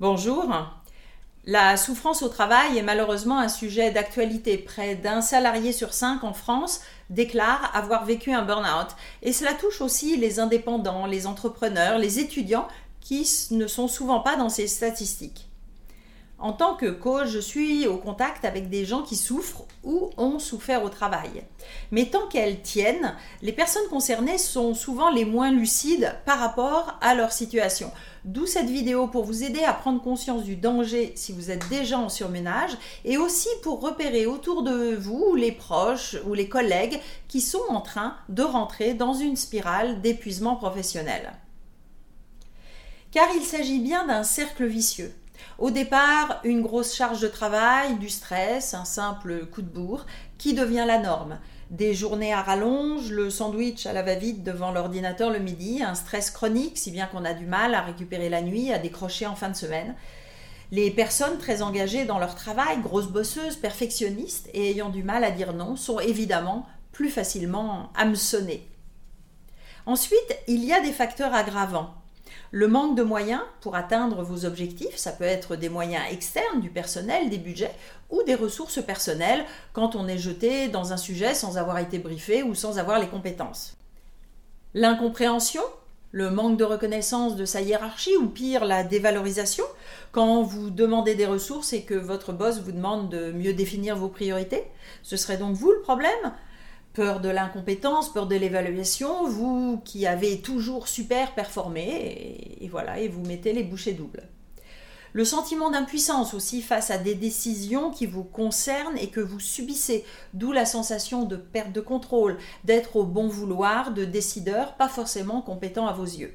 Bonjour. La souffrance au travail est malheureusement un sujet d'actualité. Près d'un salarié sur cinq en France déclare avoir vécu un burn-out. Et cela touche aussi les indépendants, les entrepreneurs, les étudiants qui ne sont souvent pas dans ces statistiques. En tant que coach, je suis au contact avec des gens qui souffrent ou ont souffert au travail. Mais tant qu'elles tiennent, les personnes concernées sont souvent les moins lucides par rapport à leur situation. D'où cette vidéo pour vous aider à prendre conscience du danger si vous êtes déjà en surménage et aussi pour repérer autour de vous les proches ou les collègues qui sont en train de rentrer dans une spirale d'épuisement professionnel. Car il s'agit bien d'un cercle vicieux. Au départ, une grosse charge de travail, du stress, un simple coup de bourre, qui devient la norme. Des journées à rallonge, le sandwich à la va-vite devant l'ordinateur le midi, un stress chronique, si bien qu'on a du mal à récupérer la nuit, à décrocher en fin de semaine. Les personnes très engagées dans leur travail, grosses bosseuses, perfectionnistes et ayant du mal à dire non, sont évidemment plus facilement hameçonnées. Ensuite, il y a des facteurs aggravants. Le manque de moyens pour atteindre vos objectifs, ça peut être des moyens externes, du personnel, des budgets ou des ressources personnelles quand on est jeté dans un sujet sans avoir été briefé ou sans avoir les compétences. L'incompréhension, le manque de reconnaissance de sa hiérarchie ou pire la dévalorisation quand vous demandez des ressources et que votre boss vous demande de mieux définir vos priorités. Ce serait donc vous le problème? Peur de l'incompétence, peur de l'évaluation, vous qui avez toujours super performé, et, voilà, et vous mettez les bouchées doubles. Le sentiment d'impuissance aussi face à des décisions qui vous concernent et que vous subissez, d'où la sensation de perte de contrôle, d'être au bon vouloir de décideurs pas forcément compétents à vos yeux.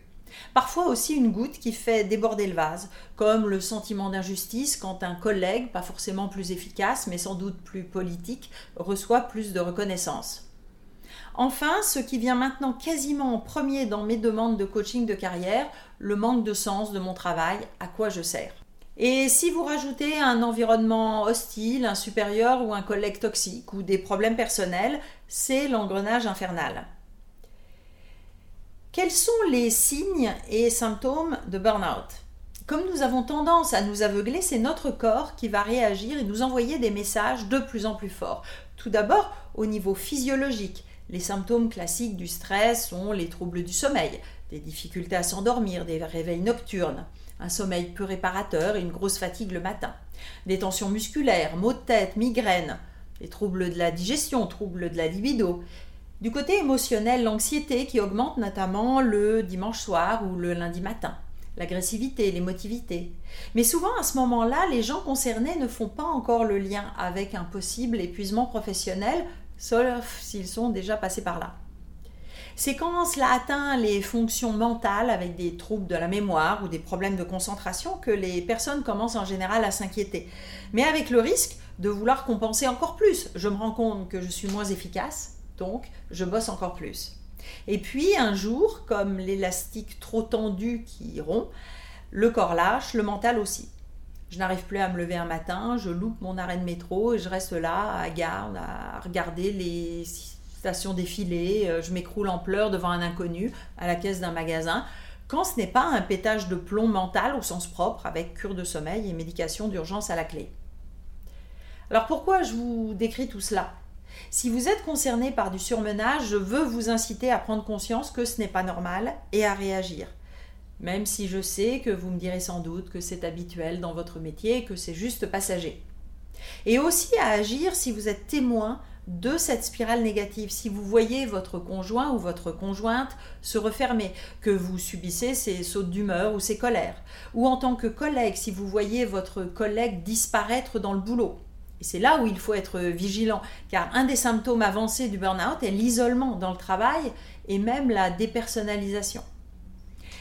Parfois aussi une goutte qui fait déborder le vase, comme le sentiment d'injustice quand un collègue, pas forcément plus efficace mais sans doute plus politique, reçoit plus de reconnaissance. Enfin, ce qui vient maintenant quasiment en premier dans mes demandes de coaching de carrière, le manque de sens de mon travail, à quoi je sers. Et si vous rajoutez un environnement hostile, un supérieur ou un collègue toxique ou des problèmes personnels, c'est l'engrenage infernal. Quels sont les signes et symptômes de burn-out? Comme nous avons tendance à nous aveugler, c'est notre corps qui va réagir et nous envoyer des messages de plus en plus forts. Tout d'abord au niveau physiologique. Les symptômes classiques du stress sont les troubles du sommeil, des difficultés à s'endormir, des réveils nocturnes, un sommeil peu réparateur une grosse fatigue le matin, des tensions musculaires, maux de tête, migraines, des troubles de la digestion, troubles de la libido. Du côté émotionnel, l'anxiété qui augmente notamment le dimanche soir ou le lundi matin l'agressivité, l'émotivité. Mais souvent, à ce moment-là, les gens concernés ne font pas encore le lien avec un possible épuisement professionnel sauf s'ils sont déjà passés par là. C'est quand cela atteint les fonctions mentales avec des troubles de la mémoire ou des problèmes de concentration que les personnes commencent en général à s'inquiéter. Mais avec le risque de vouloir compenser encore plus. Je me rends compte que je suis moins efficace, donc je bosse encore plus. Et puis un jour, comme l'élastique trop tendu qui rompt, le corps lâche, le mental aussi. Je n'arrive plus à me lever un matin, je loupe mon arrêt de métro et je reste là à garde à regarder les stations défiler, euh, je m'écroule en pleurs devant un inconnu à la caisse d'un magasin, quand ce n'est pas un pétage de plomb mental au sens propre avec cure de sommeil et médication d'urgence à la clé. Alors pourquoi je vous décris tout cela? Si vous êtes concerné par du surmenage, je veux vous inciter à prendre conscience que ce n'est pas normal et à réagir même si je sais que vous me direz sans doute que c'est habituel dans votre métier que c'est juste passager. Et aussi à agir si vous êtes témoin de cette spirale négative, si vous voyez votre conjoint ou votre conjointe se refermer, que vous subissez ces sautes d'humeur ou ces colères, ou en tant que collègue, si vous voyez votre collègue disparaître dans le boulot. C'est là où il faut être vigilant, car un des symptômes avancés du burn-out est l'isolement dans le travail et même la dépersonnalisation.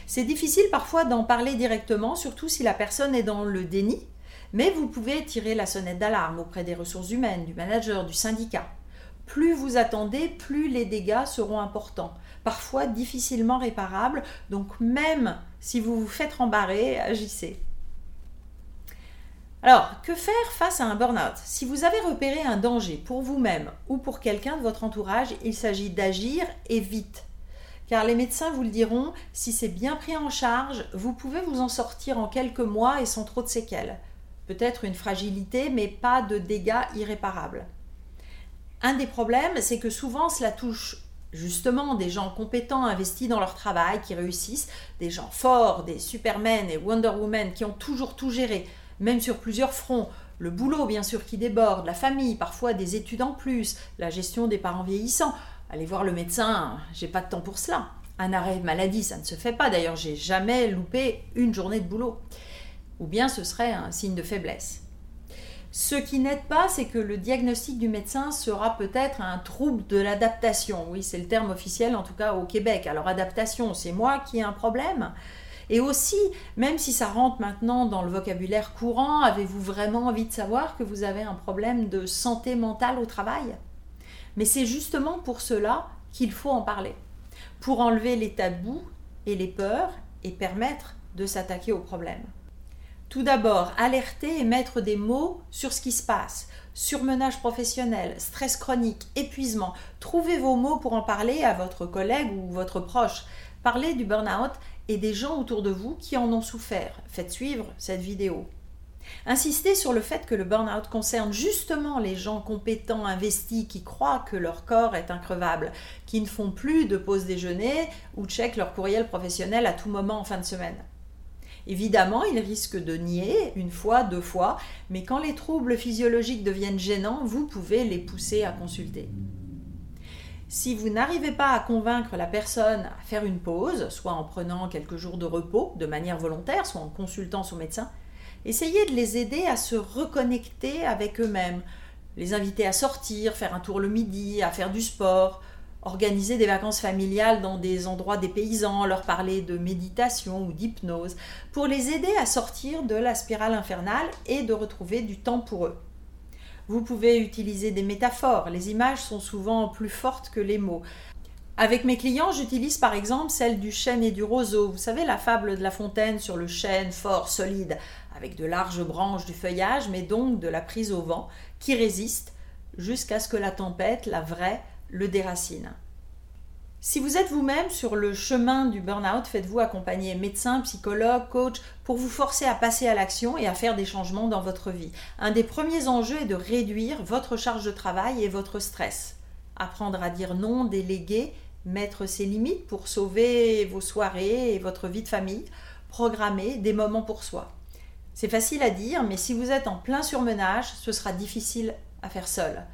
C'est difficile parfois d'en parler directement, surtout si la personne est dans le déni, mais vous pouvez tirer la sonnette d'alarme auprès des ressources humaines, du manager, du syndicat. Plus vous attendez, plus les dégâts seront importants, parfois difficilement réparables, donc même si vous vous faites rembarrer, agissez. Alors, que faire face à un burn-out? Si vous avez repéré un danger pour vous-même ou pour quelqu'un de votre entourage, il s'agit d'agir et vite car les médecins vous le diront, si c'est bien pris en charge, vous pouvez vous en sortir en quelques mois et sans trop de séquelles. Peut-être une fragilité, mais pas de dégâts irréparables. Un des problèmes, c'est que souvent cela touche justement des gens compétents, investis dans leur travail, qui réussissent, des gens forts, des Supermen et Wonder Woman qui ont toujours tout géré, même sur plusieurs fronts, le boulot bien sûr qui déborde, la famille, parfois des études en plus, la gestion des parents vieillissants. Allez voir le médecin, j'ai pas de temps pour cela. Un arrêt maladie, ça ne se fait pas. D'ailleurs, j'ai jamais loupé une journée de boulot. Ou bien ce serait un signe de faiblesse. Ce qui n'aide pas, c'est que le diagnostic du médecin sera peut-être un trouble de l'adaptation. Oui, c'est le terme officiel en tout cas au Québec. Alors adaptation, c'est moi qui ai un problème? Et aussi, même si ça rentre maintenant dans le vocabulaire courant, avez-vous vraiment envie de savoir que vous avez un problème de santé mentale au travail? Mais c'est justement pour cela qu'il faut en parler. Pour enlever les tabous et les peurs et permettre de s'attaquer au problème. Tout d'abord, alerter et mettre des mots sur ce qui se passe. Surmenage professionnel, stress chronique, épuisement. Trouvez vos mots pour en parler à votre collègue ou votre proche. Parlez du burn-out et des gens autour de vous qui en ont souffert. Faites suivre cette vidéo. Insistez sur le fait que le burn-out concerne justement les gens compétents, investis, qui croient que leur corps est increvable, qui ne font plus de pause déjeuner ou checkent leur courriel professionnel à tout moment en fin de semaine. Évidemment, il risque de nier une fois, deux fois, mais quand les troubles physiologiques deviennent gênants, vous pouvez les pousser à consulter. Si vous n'arrivez pas à convaincre la personne à faire une pause, soit en prenant quelques jours de repos de manière volontaire, soit en consultant son médecin, essayez de les aider à se reconnecter avec eux-mêmes, les inviter à sortir, faire un tour le midi, à faire du sport, organiser des vacances familiales dans des endroits des paysans, leur parler de méditation ou d'hypnose, pour les aider à sortir de la spirale infernale et de retrouver du temps pour eux. Vous pouvez utiliser des métaphores, les images sont souvent plus fortes que les mots. Avec mes clients, j'utilise par exemple celle du chêne et du roseau. Vous savez la fable de La Fontaine sur le chêne fort, solide, avec de larges branches du feuillage, mais donc de la prise au vent, qui résiste jusqu'à ce que la tempête, la vraie, le déracine. Si vous êtes vous-même sur le chemin du burn-out, faites-vous accompagner médecin, psychologue, coach pour vous forcer à passer à l'action et à faire des changements dans votre vie. Un des premiers enjeux est de réduire votre charge de travail et votre stress. Apprendre à dire non, déléguer, mettre ses limites pour sauver vos soirées et votre vie de famille, programmer des moments pour soi. C'est facile à dire, mais si vous êtes en plein surmenage, ce sera difficile à faire seul.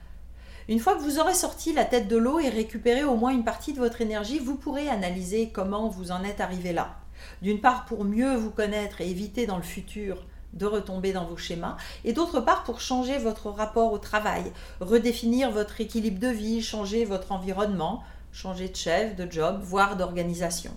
Une fois que vous aurez sorti la tête de l'eau et récupéré au moins une partie de votre énergie, vous pourrez analyser comment vous en êtes arrivé là. D'une part pour mieux vous connaître et éviter dans le futur de retomber dans vos schémas, et d'autre part pour changer votre rapport au travail, redéfinir votre équilibre de vie, changer votre environnement, changer de chef, de job, voire d'organisation.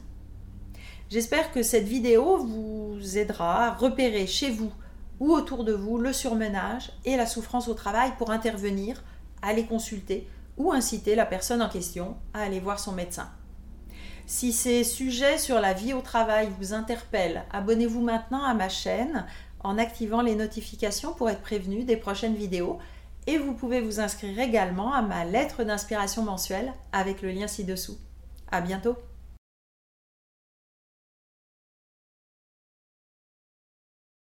J'espère que cette vidéo vous aidera à repérer chez vous ou autour de vous le surmenage et la souffrance au travail pour intervenir aller consulter ou inciter la personne en question à aller voir son médecin. Si ces sujets sur la vie au travail vous interpellent, abonnez-vous maintenant à ma chaîne en activant les notifications pour être prévenu des prochaines vidéos et vous pouvez vous inscrire également à ma lettre d'inspiration mensuelle avec le lien ci-dessous. À bientôt!